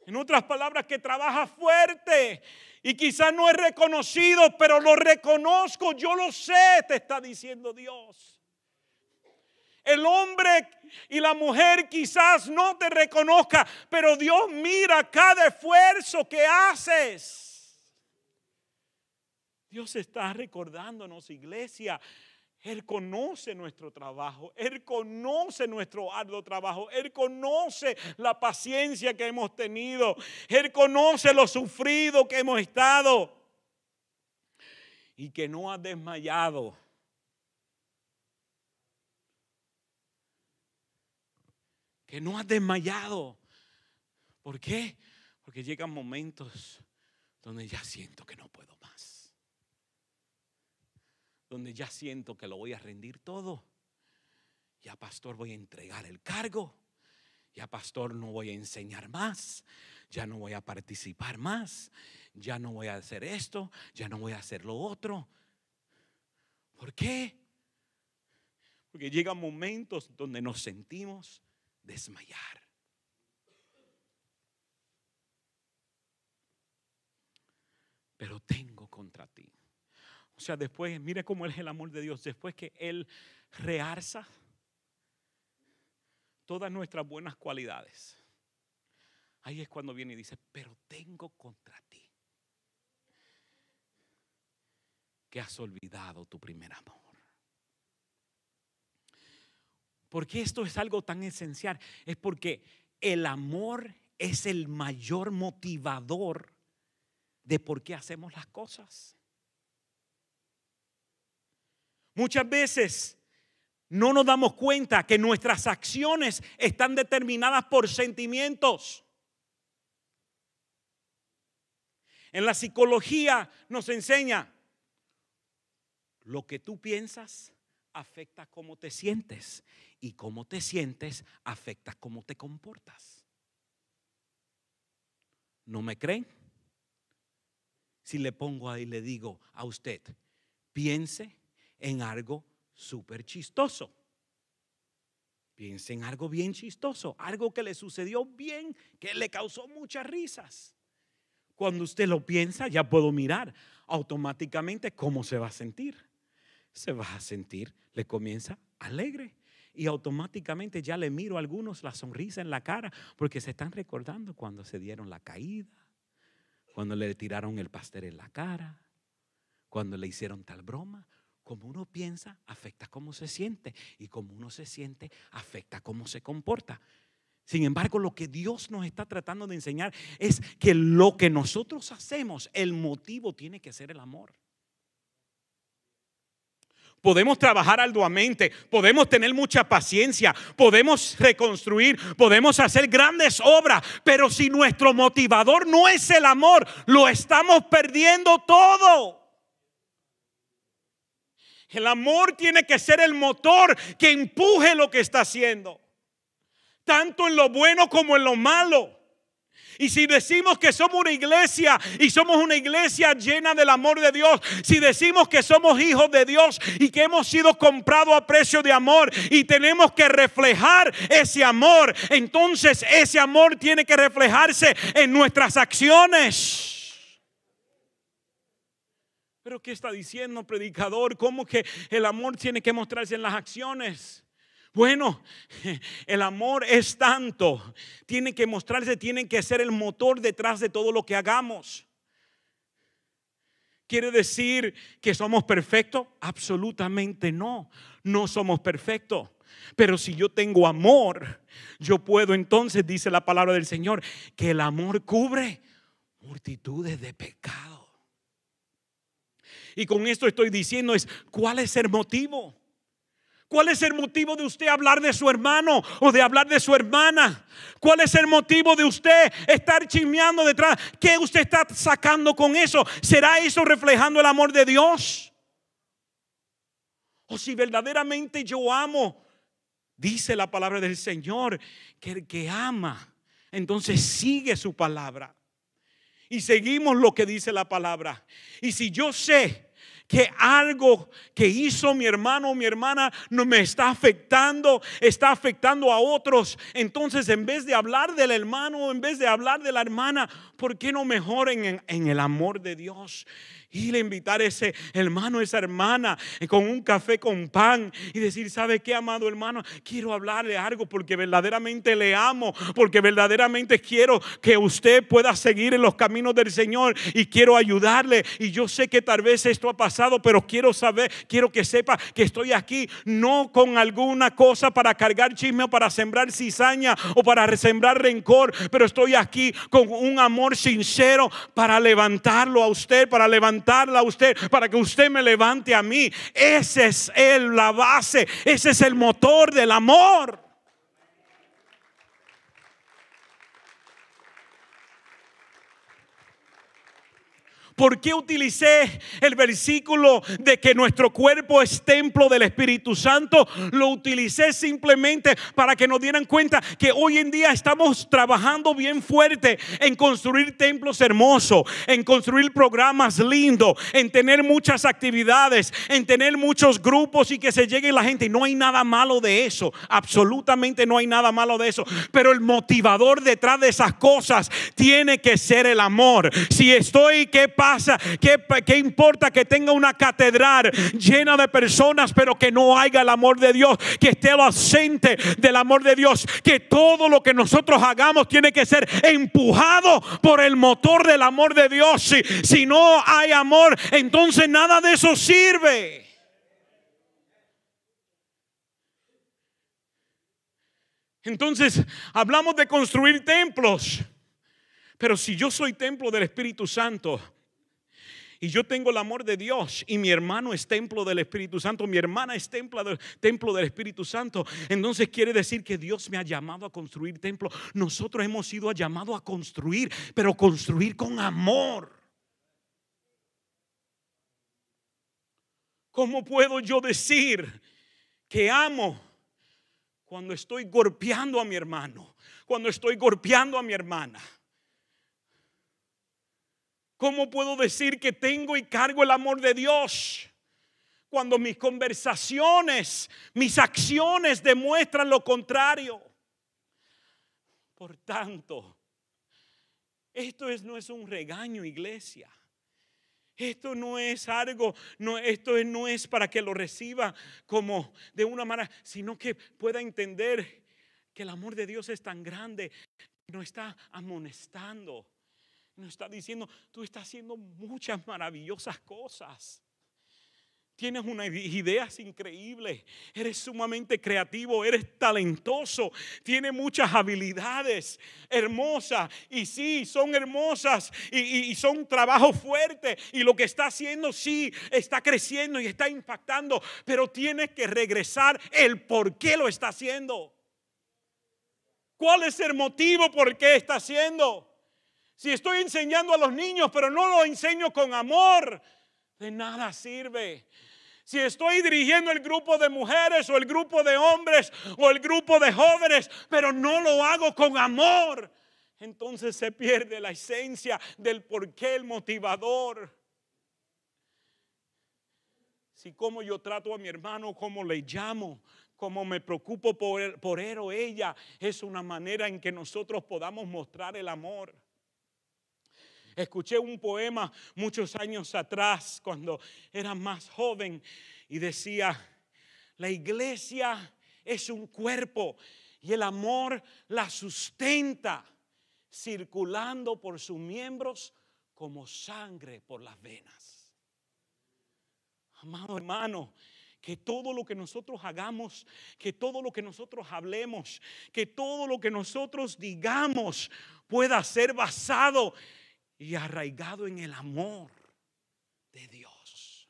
B: En otras palabras, que trabaja fuerte y quizás no es reconocido, pero lo reconozco, yo lo sé, te está diciendo Dios. El hombre y la mujer quizás no te reconozca, pero Dios mira cada esfuerzo que haces. Dios está recordándonos, iglesia, Él conoce nuestro trabajo, Él conoce nuestro arduo trabajo, Él conoce la paciencia que hemos tenido, Él conoce lo sufrido que hemos estado y que no ha desmayado. Que no ha desmayado. ¿Por qué? Porque llegan momentos donde ya siento que no puedo más donde ya siento que lo voy a rendir todo. Ya, pastor, voy a entregar el cargo. Ya, pastor, no voy a enseñar más. Ya no voy a participar más. Ya no voy a hacer esto. Ya no voy a hacer lo otro. ¿Por qué? Porque llegan momentos donde nos sentimos desmayar. Pero tengo contra ti o sea, después, mire cómo es el amor de Dios. Después que Él realza todas nuestras buenas cualidades. Ahí es cuando viene y dice, pero tengo contra ti que has olvidado tu primer amor. Porque esto es algo tan esencial? Es porque el amor es el mayor motivador de por qué hacemos las cosas. Muchas veces no nos damos cuenta que nuestras acciones están determinadas por sentimientos. En la psicología nos enseña, lo que tú piensas afecta cómo te sientes y cómo te sientes afecta cómo te comportas. ¿No me creen? Si le pongo ahí, le digo a usted, piense en algo súper chistoso. Piense en algo bien chistoso, algo que le sucedió bien, que le causó muchas risas. Cuando usted lo piensa, ya puedo mirar automáticamente cómo se va a sentir. Se va a sentir, le comienza alegre y automáticamente ya le miro a algunos la sonrisa en la cara porque se están recordando cuando se dieron la caída, cuando le tiraron el pastel en la cara, cuando le hicieron tal broma como uno piensa, afecta cómo se siente. Y como uno se siente, afecta cómo se comporta. Sin embargo, lo que Dios nos está tratando de enseñar es que lo que nosotros hacemos, el motivo tiene que ser el amor. Podemos trabajar arduamente, podemos tener mucha paciencia, podemos reconstruir, podemos hacer grandes obras, pero si nuestro motivador no es el amor, lo estamos perdiendo todo. El amor tiene que ser el motor que empuje lo que está haciendo. Tanto en lo bueno como en lo malo. Y si decimos que somos una iglesia y somos una iglesia llena del amor de Dios, si decimos que somos hijos de Dios y que hemos sido comprados a precio de amor y tenemos que reflejar ese amor, entonces ese amor tiene que reflejarse en nuestras acciones. Pero ¿qué está diciendo, predicador? ¿Cómo que el amor tiene que mostrarse en las acciones? Bueno, el amor es tanto, tiene que mostrarse, tiene que ser el motor detrás de todo lo que hagamos. ¿Quiere decir que somos perfectos? Absolutamente no, no somos perfectos. Pero si yo tengo amor, yo puedo entonces, dice la palabra del Señor, que el amor cubre multitudes de pecados. Y con esto estoy diciendo es, ¿cuál es el motivo? ¿Cuál es el motivo de usted hablar de su hermano o de hablar de su hermana? ¿Cuál es el motivo de usted estar chismeando detrás? ¿Qué usted está sacando con eso? ¿Será eso reflejando el amor de Dios? O si verdaderamente yo amo, dice la palabra del Señor, que el que ama, entonces sigue su palabra. Y seguimos lo que dice la palabra. Y si yo sé que algo que hizo mi hermano o mi hermana no me está afectando, está afectando a otros. Entonces, en vez de hablar del hermano, en vez de hablar de la hermana, ¿por qué no mejoren en, en el amor de Dios? Ir a invitar a ese hermano, esa hermana eh, con un café con pan y decir, ¿sabe qué, amado hermano? Quiero hablarle algo porque verdaderamente le amo, porque verdaderamente quiero que usted pueda seguir en los caminos del Señor y quiero ayudarle. Y yo sé que tal vez esto ha pasado, pero quiero saber, quiero que sepa que estoy aquí no con alguna cosa para cargar chisme o para sembrar cizaña o para sembrar rencor, pero estoy aquí con un amor sincero para levantarlo a usted, para a usted, para que usted me levante a mí. Ese es el, la base, ese es el motor del amor. ¿Por qué utilicé el versículo de que nuestro cuerpo es templo del Espíritu Santo? Lo utilicé simplemente para que nos dieran cuenta que hoy en día estamos trabajando bien fuerte en construir templos hermosos, en construir programas lindos, en tener muchas actividades, en tener muchos grupos y que se llegue la gente. No hay nada malo de eso, absolutamente no hay nada malo de eso. Pero el motivador detrás de esas cosas tiene que ser el amor. Si estoy, ¿qué pasa? ¿Qué, importa que tenga una catedral llena de personas, pero que no haya el amor de Dios? Que esté ausente del amor de Dios. Que todo lo que nosotros hagamos tiene que ser empujado por el motor del amor de Dios. Si, si no hay amor, entonces nada de eso sirve. Entonces, hablamos de construir templos. Pero si yo soy templo del Espíritu Santo, y yo tengo el amor de Dios y mi hermano es templo del Espíritu Santo, mi hermana es templo del, Espíritu Santo, entonces quiere decir que Dios me ha llamado a construir templo. Nosotros hemos sido llamados a construir, pero construir con amor. ¿Cómo puedo yo decir que amo cuando estoy golpeando a mi hermano, cuando estoy golpeando a mi hermana? ¿Cómo puedo decir que tengo y cargo el amor de Dios? Cuando mis conversaciones, mis acciones demuestran lo contrario. Por tanto, esto no es un regaño, iglesia. Esto no es algo, no, esto no es para que lo reciba como de una manera, sino que pueda entender que el amor de Dios es tan grande, no está amonestando nos está diciendo, tú estás haciendo muchas maravillosas cosas. Tienes unas ideas increíbles, eres sumamente creativo, eres talentoso, tienes muchas habilidades hermosas y sí, son hermosas y, son trabajo fuerte y lo que está haciendo sí está creciendo y está impactando, pero tienes que regresar el por qué lo está haciendo. ¿Cuál es el motivo por qué está haciendo? Si estoy enseñando a los niños, pero no lo enseño con amor, de nada sirve. Si estoy dirigiendo el grupo de mujeres o el grupo de hombres o el grupo de jóvenes, pero no lo hago con amor, entonces se pierde la esencia del por qué el motivador. Si como yo trato a mi hermano, como le llamo, como me preocupo por, por él o ella, es una manera en que nosotros podamos mostrar el amor. Escuché un poema muchos años atrás cuando era más joven y decía, la iglesia es un cuerpo y el amor la sustenta circulando por sus miembros como sangre por las venas. Amado hermano, que todo lo que nosotros hagamos, que todo lo que nosotros hablemos, que todo lo que nosotros digamos pueda ser basado y arraigado en el amor de Dios.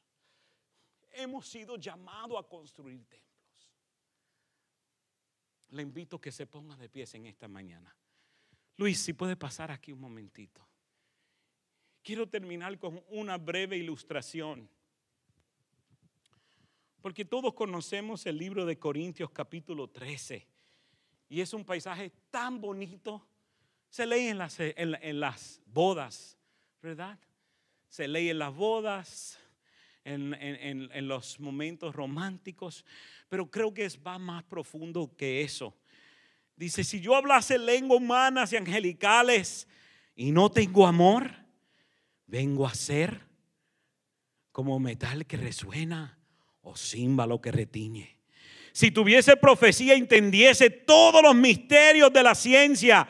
B: Hemos sido llamados a construir templos. Le invito a que se ponga de pies en esta mañana. Luis, si puede pasar aquí un momentito. Quiero terminar con una breve ilustración. Porque todos conocemos el libro de Corintios capítulo 13. Y es un paisaje tan bonito se lee en las, en, las bodas, ¿verdad? Se lee en las bodas, en, en, los momentos románticos, pero creo que va más profundo que eso. Dice, si yo hablase lenguas humanas y angelicales y no tengo amor, vengo a ser como metal que resuena o címbalo que retiñe. Si tuviese profecía, entendiese todos los misterios de la ciencia.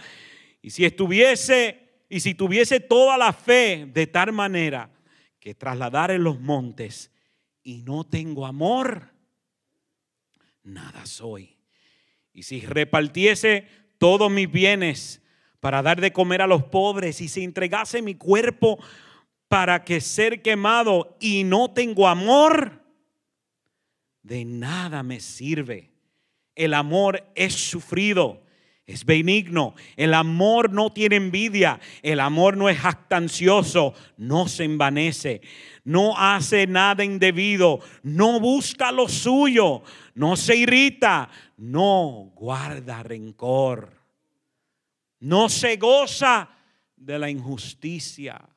B: Y si estuviese, y si tuviese toda la fe de tal manera que trasladar en los montes y no tengo amor, nada soy. Y si repartiese todos mis bienes para dar de comer a los pobres y si entregase mi cuerpo para que ser quemado y no tengo amor, de nada me sirve. El amor es sufrido, es benigno. El amor no tiene envidia. El amor no es jactancioso, no se envanece, no hace nada indebido, no busca lo suyo, no se irrita, no guarda rencor, no se goza de la injusticia.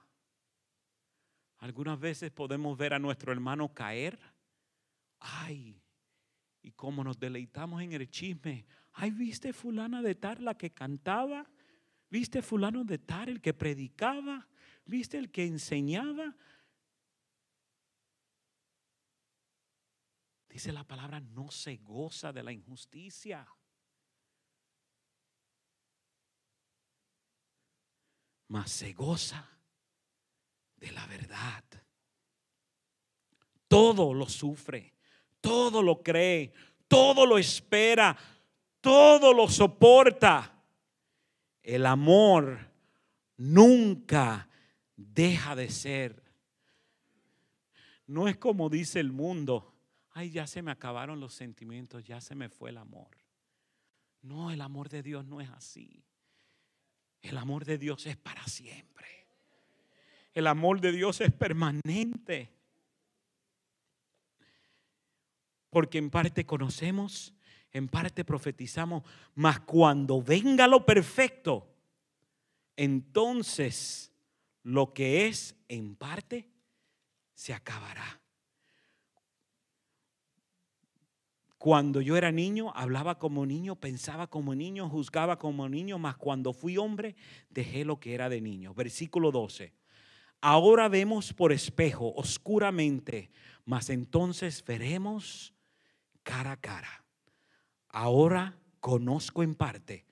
B: Algunas veces podemos ver a nuestro hermano caer. Ay, y cómo nos deleitamos en el chisme. Ay, ¿viste fulana de tal la que cantaba? ¿Viste fulano de tal el que predicaba? ¿Viste el que enseñaba? Dice la palabra, no se goza de la injusticia. Mas se goza de la verdad. Todo lo sufre, todo lo cree, todo lo espera, todo lo soporta. El amor nunca deja de ser. No es como dice el mundo, ay, ya se me acabaron los sentimientos, ya se me fue el amor. No, el amor de Dios no es así. El amor de Dios es para siempre. El amor de Dios es permanente. Porque en parte conocemos, en parte profetizamos, mas cuando venga lo perfecto, entonces lo que es en parte se acabará. Cuando yo era niño, hablaba como niño, pensaba como niño, juzgaba como niño, mas cuando fui hombre, dejé lo que era de niño. Versículo 12. Ahora vemos por espejo, oscuramente, mas entonces veremos cara a cara. Ahora conozco en parte,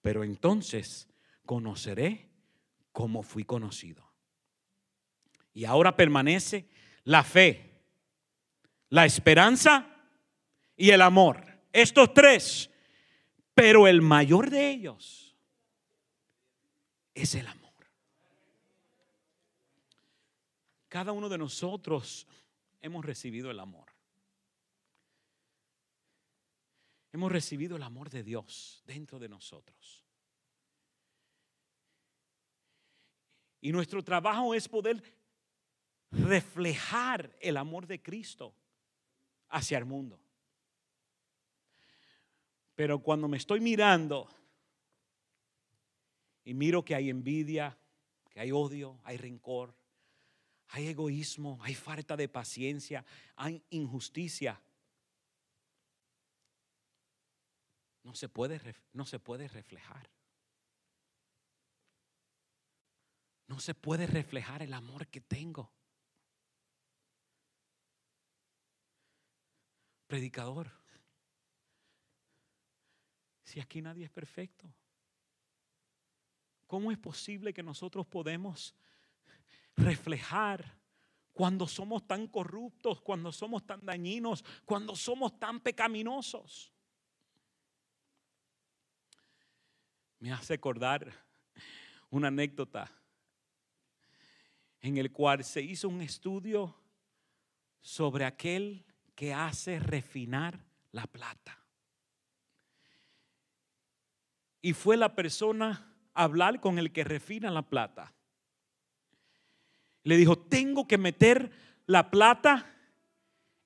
B: pero entonces conoceré como fui conocido. Y ahora permanece la fe, la esperanza y el amor. Estos tres, pero el mayor de ellos es el amor. Cada uno de nosotros hemos recibido el amor. Hemos recibido el amor de Dios dentro de nosotros. Y nuestro trabajo es poder reflejar el amor de Cristo hacia el mundo. Pero cuando me estoy mirando y miro que hay envidia, que hay odio, hay rencor, hay egoísmo, hay falta de paciencia, hay injusticia. No se puede, no se puede reflejar. No se puede reflejar el amor que tengo. Predicador, si aquí nadie es perfecto, ¿cómo es posible que nosotros podemos reflejar cuando somos tan corruptos, cuando somos tan dañinos, cuando somos tan pecaminosos. Me hace acordar una anécdota en el cual se hizo un estudio sobre aquel que hace refinar la plata. Y fue la persona a hablar con el que refina la plata. Le dijo, tengo que meter la plata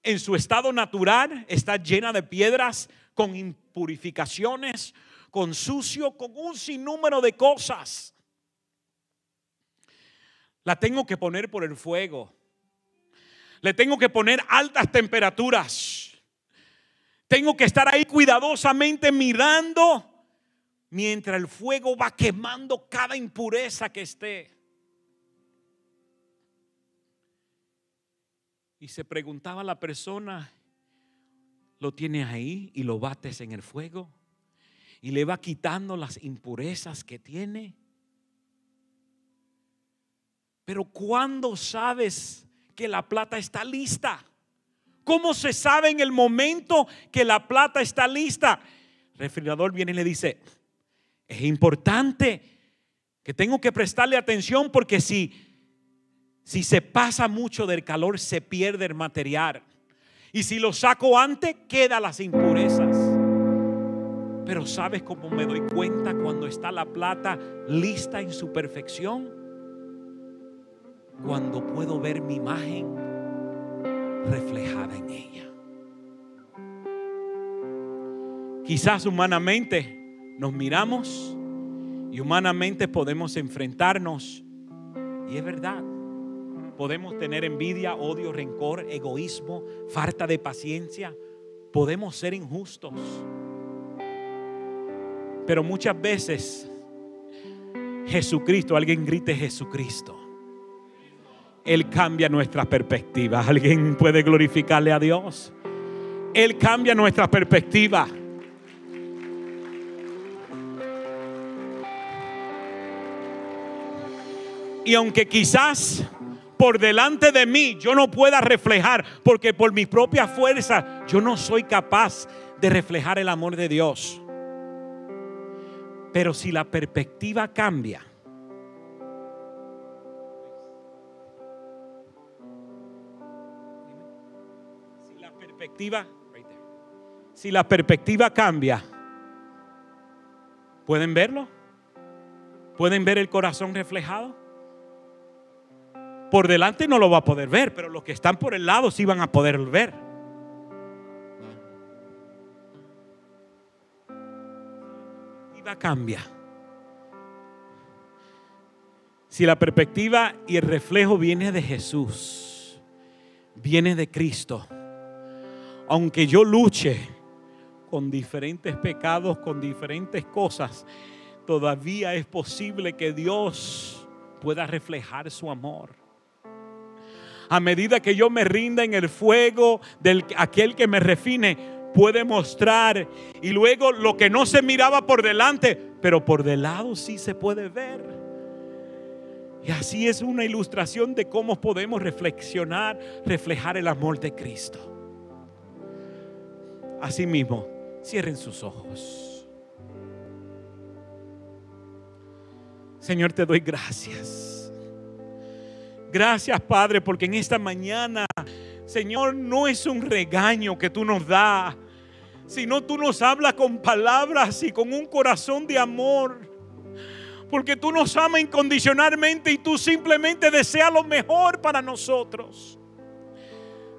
B: en su estado natural, está llena de piedras, con impurificaciones, con sucio, con un sinnúmero de cosas. La tengo que poner por el fuego. Le tengo que poner altas temperaturas. Tengo que estar ahí cuidadosamente mirando mientras el fuego va quemando cada impureza que esté. Y se preguntaba la persona, ¿lo tienes ahí y lo bates en el fuego? Y le va quitando las impurezas que tiene. Pero ¿cuándo sabes que la plata está lista? ¿Cómo se sabe en el momento que la plata está lista? El refrigerador viene y le dice, es importante que tengo que prestarle atención porque si, si se pasa mucho del calor se pierde el material. Y si lo saco antes, quedan las impurezas. Pero ¿sabes cómo me doy cuenta cuando está la plata lista en su perfección? Cuando puedo ver mi imagen reflejada en ella. Quizás humanamente nos miramos y humanamente podemos enfrentarnos. Y es verdad, podemos tener envidia, odio, rencor, egoísmo, falta de paciencia. Podemos ser injustos. Pero muchas veces Jesucristo, alguien grite Jesucristo él cambia nuestra perspectiva. ¿Alguien puede glorificarle a Dios? Él cambia nuestra perspectiva. Y aunque quizás por delante de mí yo no pueda reflejar, porque por mi propia fuerza yo no soy capaz de reflejar el amor de Dios. Pero si la perspectiva cambia, si la perspectiva cambia, ¿pueden verlo? ¿Pueden ver el corazón reflejado? Por delante no lo va a poder ver, pero los que están por el lado sí van a poder ver. Cambia. Si la perspectiva y el reflejo viene de Jesús, viene de Cristo, aunque yo luche con diferentes pecados, con diferentes cosas, todavía es posible que Dios pueda reflejar su amor. A medida que yo me rinda en el fuego de aquel que me refine, puede mostrar. Y luego lo que no se miraba por delante, pero por del lado sí se puede ver. Y así es una ilustración de cómo podemos reflexionar, reflejar el amor de Cristo. Asimismo, cierren sus ojos. Señor, te doy gracias. Gracias, Padre, porque en esta mañana, Señor, no es un regaño que tú nos das, sino tú nos hablas con palabras y con un corazón de amor. Porque tú nos amas incondicionalmente y tú simplemente deseas lo mejor para nosotros.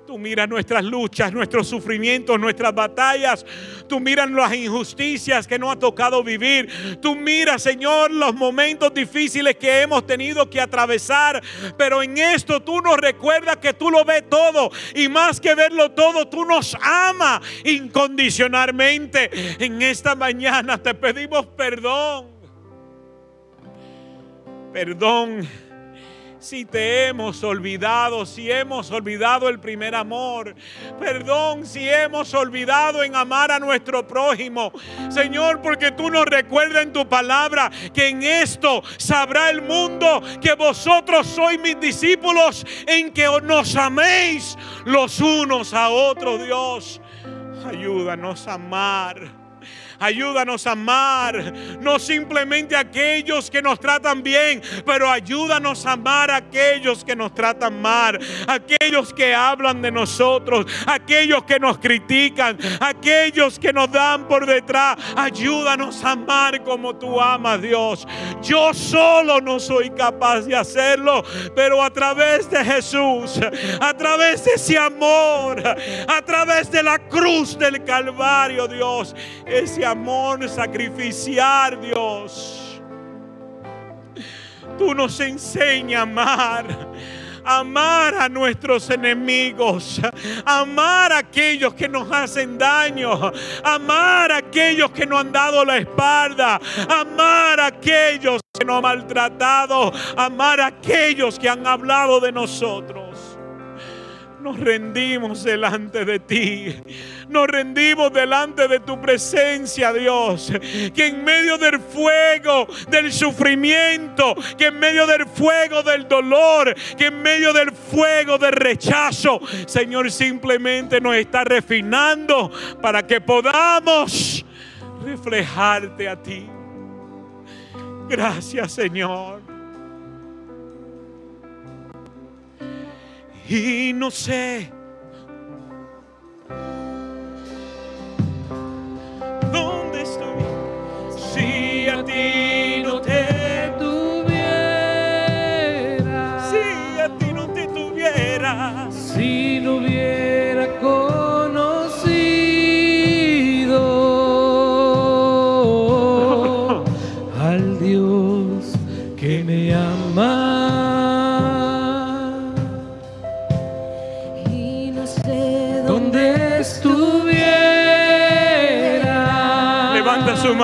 B: Tú miras nuestras luchas, nuestros sufrimientos, nuestras batallas. Tú miras las injusticias que nos ha tocado vivir. Tú miras, Señor, los momentos difíciles que hemos tenido que atravesar. Pero en esto tú nos recuerdas que tú lo ves todo. Y más que verlo todo, tú nos amas incondicionalmente. En esta mañana te pedimos perdón. Perdón si te hemos olvidado, si hemos olvidado el primer amor. Perdón si hemos olvidado en amar a nuestro prójimo. Señor, porque tú nos recuerdas en tu palabra que en esto sabrá el mundo que vosotros sois mis discípulos en que nos améis los unos a otros, Dios. Ayúdanos a amar Ayúdanos a amar, no simplemente a aquellos que nos tratan bien, pero ayúdanos a amar a aquellos que nos tratan mal, aquellos que hablan de nosotros, aquellos que nos critican, aquellos que nos dan por detrás. Ayúdanos a amar como tú amas, Dios. Yo solo no soy capaz de hacerlo, pero a través de Jesús, a través de ese amor, a través de la cruz del Calvario, Dios, ese amor sacrificial, Dios. Tú nos enseñas a amar amar a nuestros enemigos, amar a aquellos que nos hacen daño, amar a aquellos que nos han dado la espalda, amar a aquellos que nos han maltratado, amar a aquellos que han hablado de nosotros. Nos rendimos delante de ti. Nos rendimos delante de tu presencia, Dios. Que en medio del fuego, del sufrimiento, que en medio del fuego del dolor, que en medio del fuego del rechazo, Señor, simplemente nos está refinando para que podamos reflejarte a ti. Gracias, Señor. Y no sé. Dónde estoy si a ti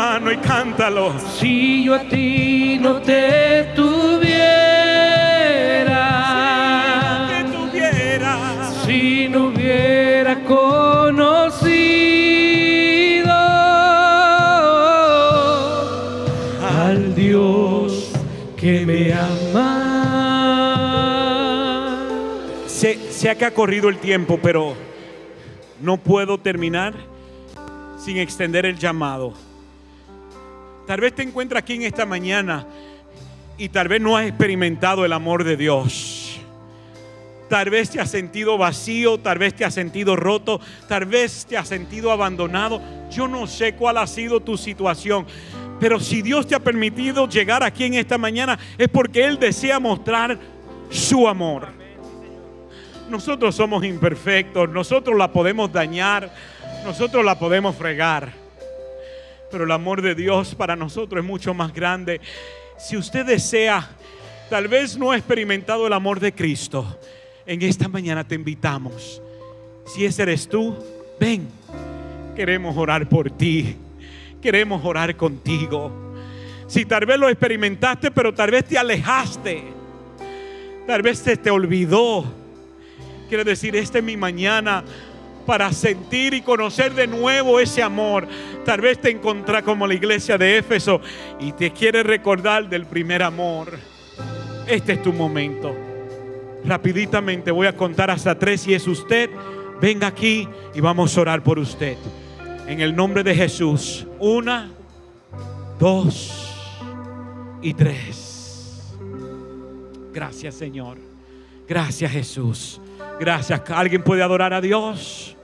B: mano y cántalo.
C: si yo a ti no te tuviera.
B: Que tuviera.
C: si no hubiera conocido al Dios que me ama.
B: Sé, sé que ha corrido el tiempo, pero no puedo terminar sin extender el llamado. Tal vez te encuentras aquí en esta mañana y tal vez no has experimentado el amor de Dios. Tal vez te has sentido vacío, tal vez te has sentido roto, tal vez te has sentido abandonado. Yo no sé cuál ha sido tu situación, pero si Dios te ha permitido llegar aquí en esta mañana es porque Él desea mostrar su amor. Nosotros somos imperfectos, nosotros la podemos dañar, nosotros la podemos fregar. Pero el amor de Dios para nosotros es mucho más grande. Si usted desea, tal vez no ha experimentado el amor de Cristo, en esta mañana te invitamos. Si ese eres tú, ven. Queremos orar por ti. Queremos orar contigo. Si tal vez lo experimentaste, pero tal vez te alejaste. Tal vez se te olvidó. Quiero decir, esta es mi mañana para sentir y conocer de nuevo ese amor. Tal vez te encontrás como la iglesia de Éfeso y te quiere recordar del primer amor. Este es tu momento. Rapiditamente voy a contar hasta tres. Si es usted, venga aquí y vamos a orar por usted. En el nombre de Jesús. Una, dos y tres. Gracias Señor. Gracias Jesús. Gracias. ¿Alguien puede adorar a Dios?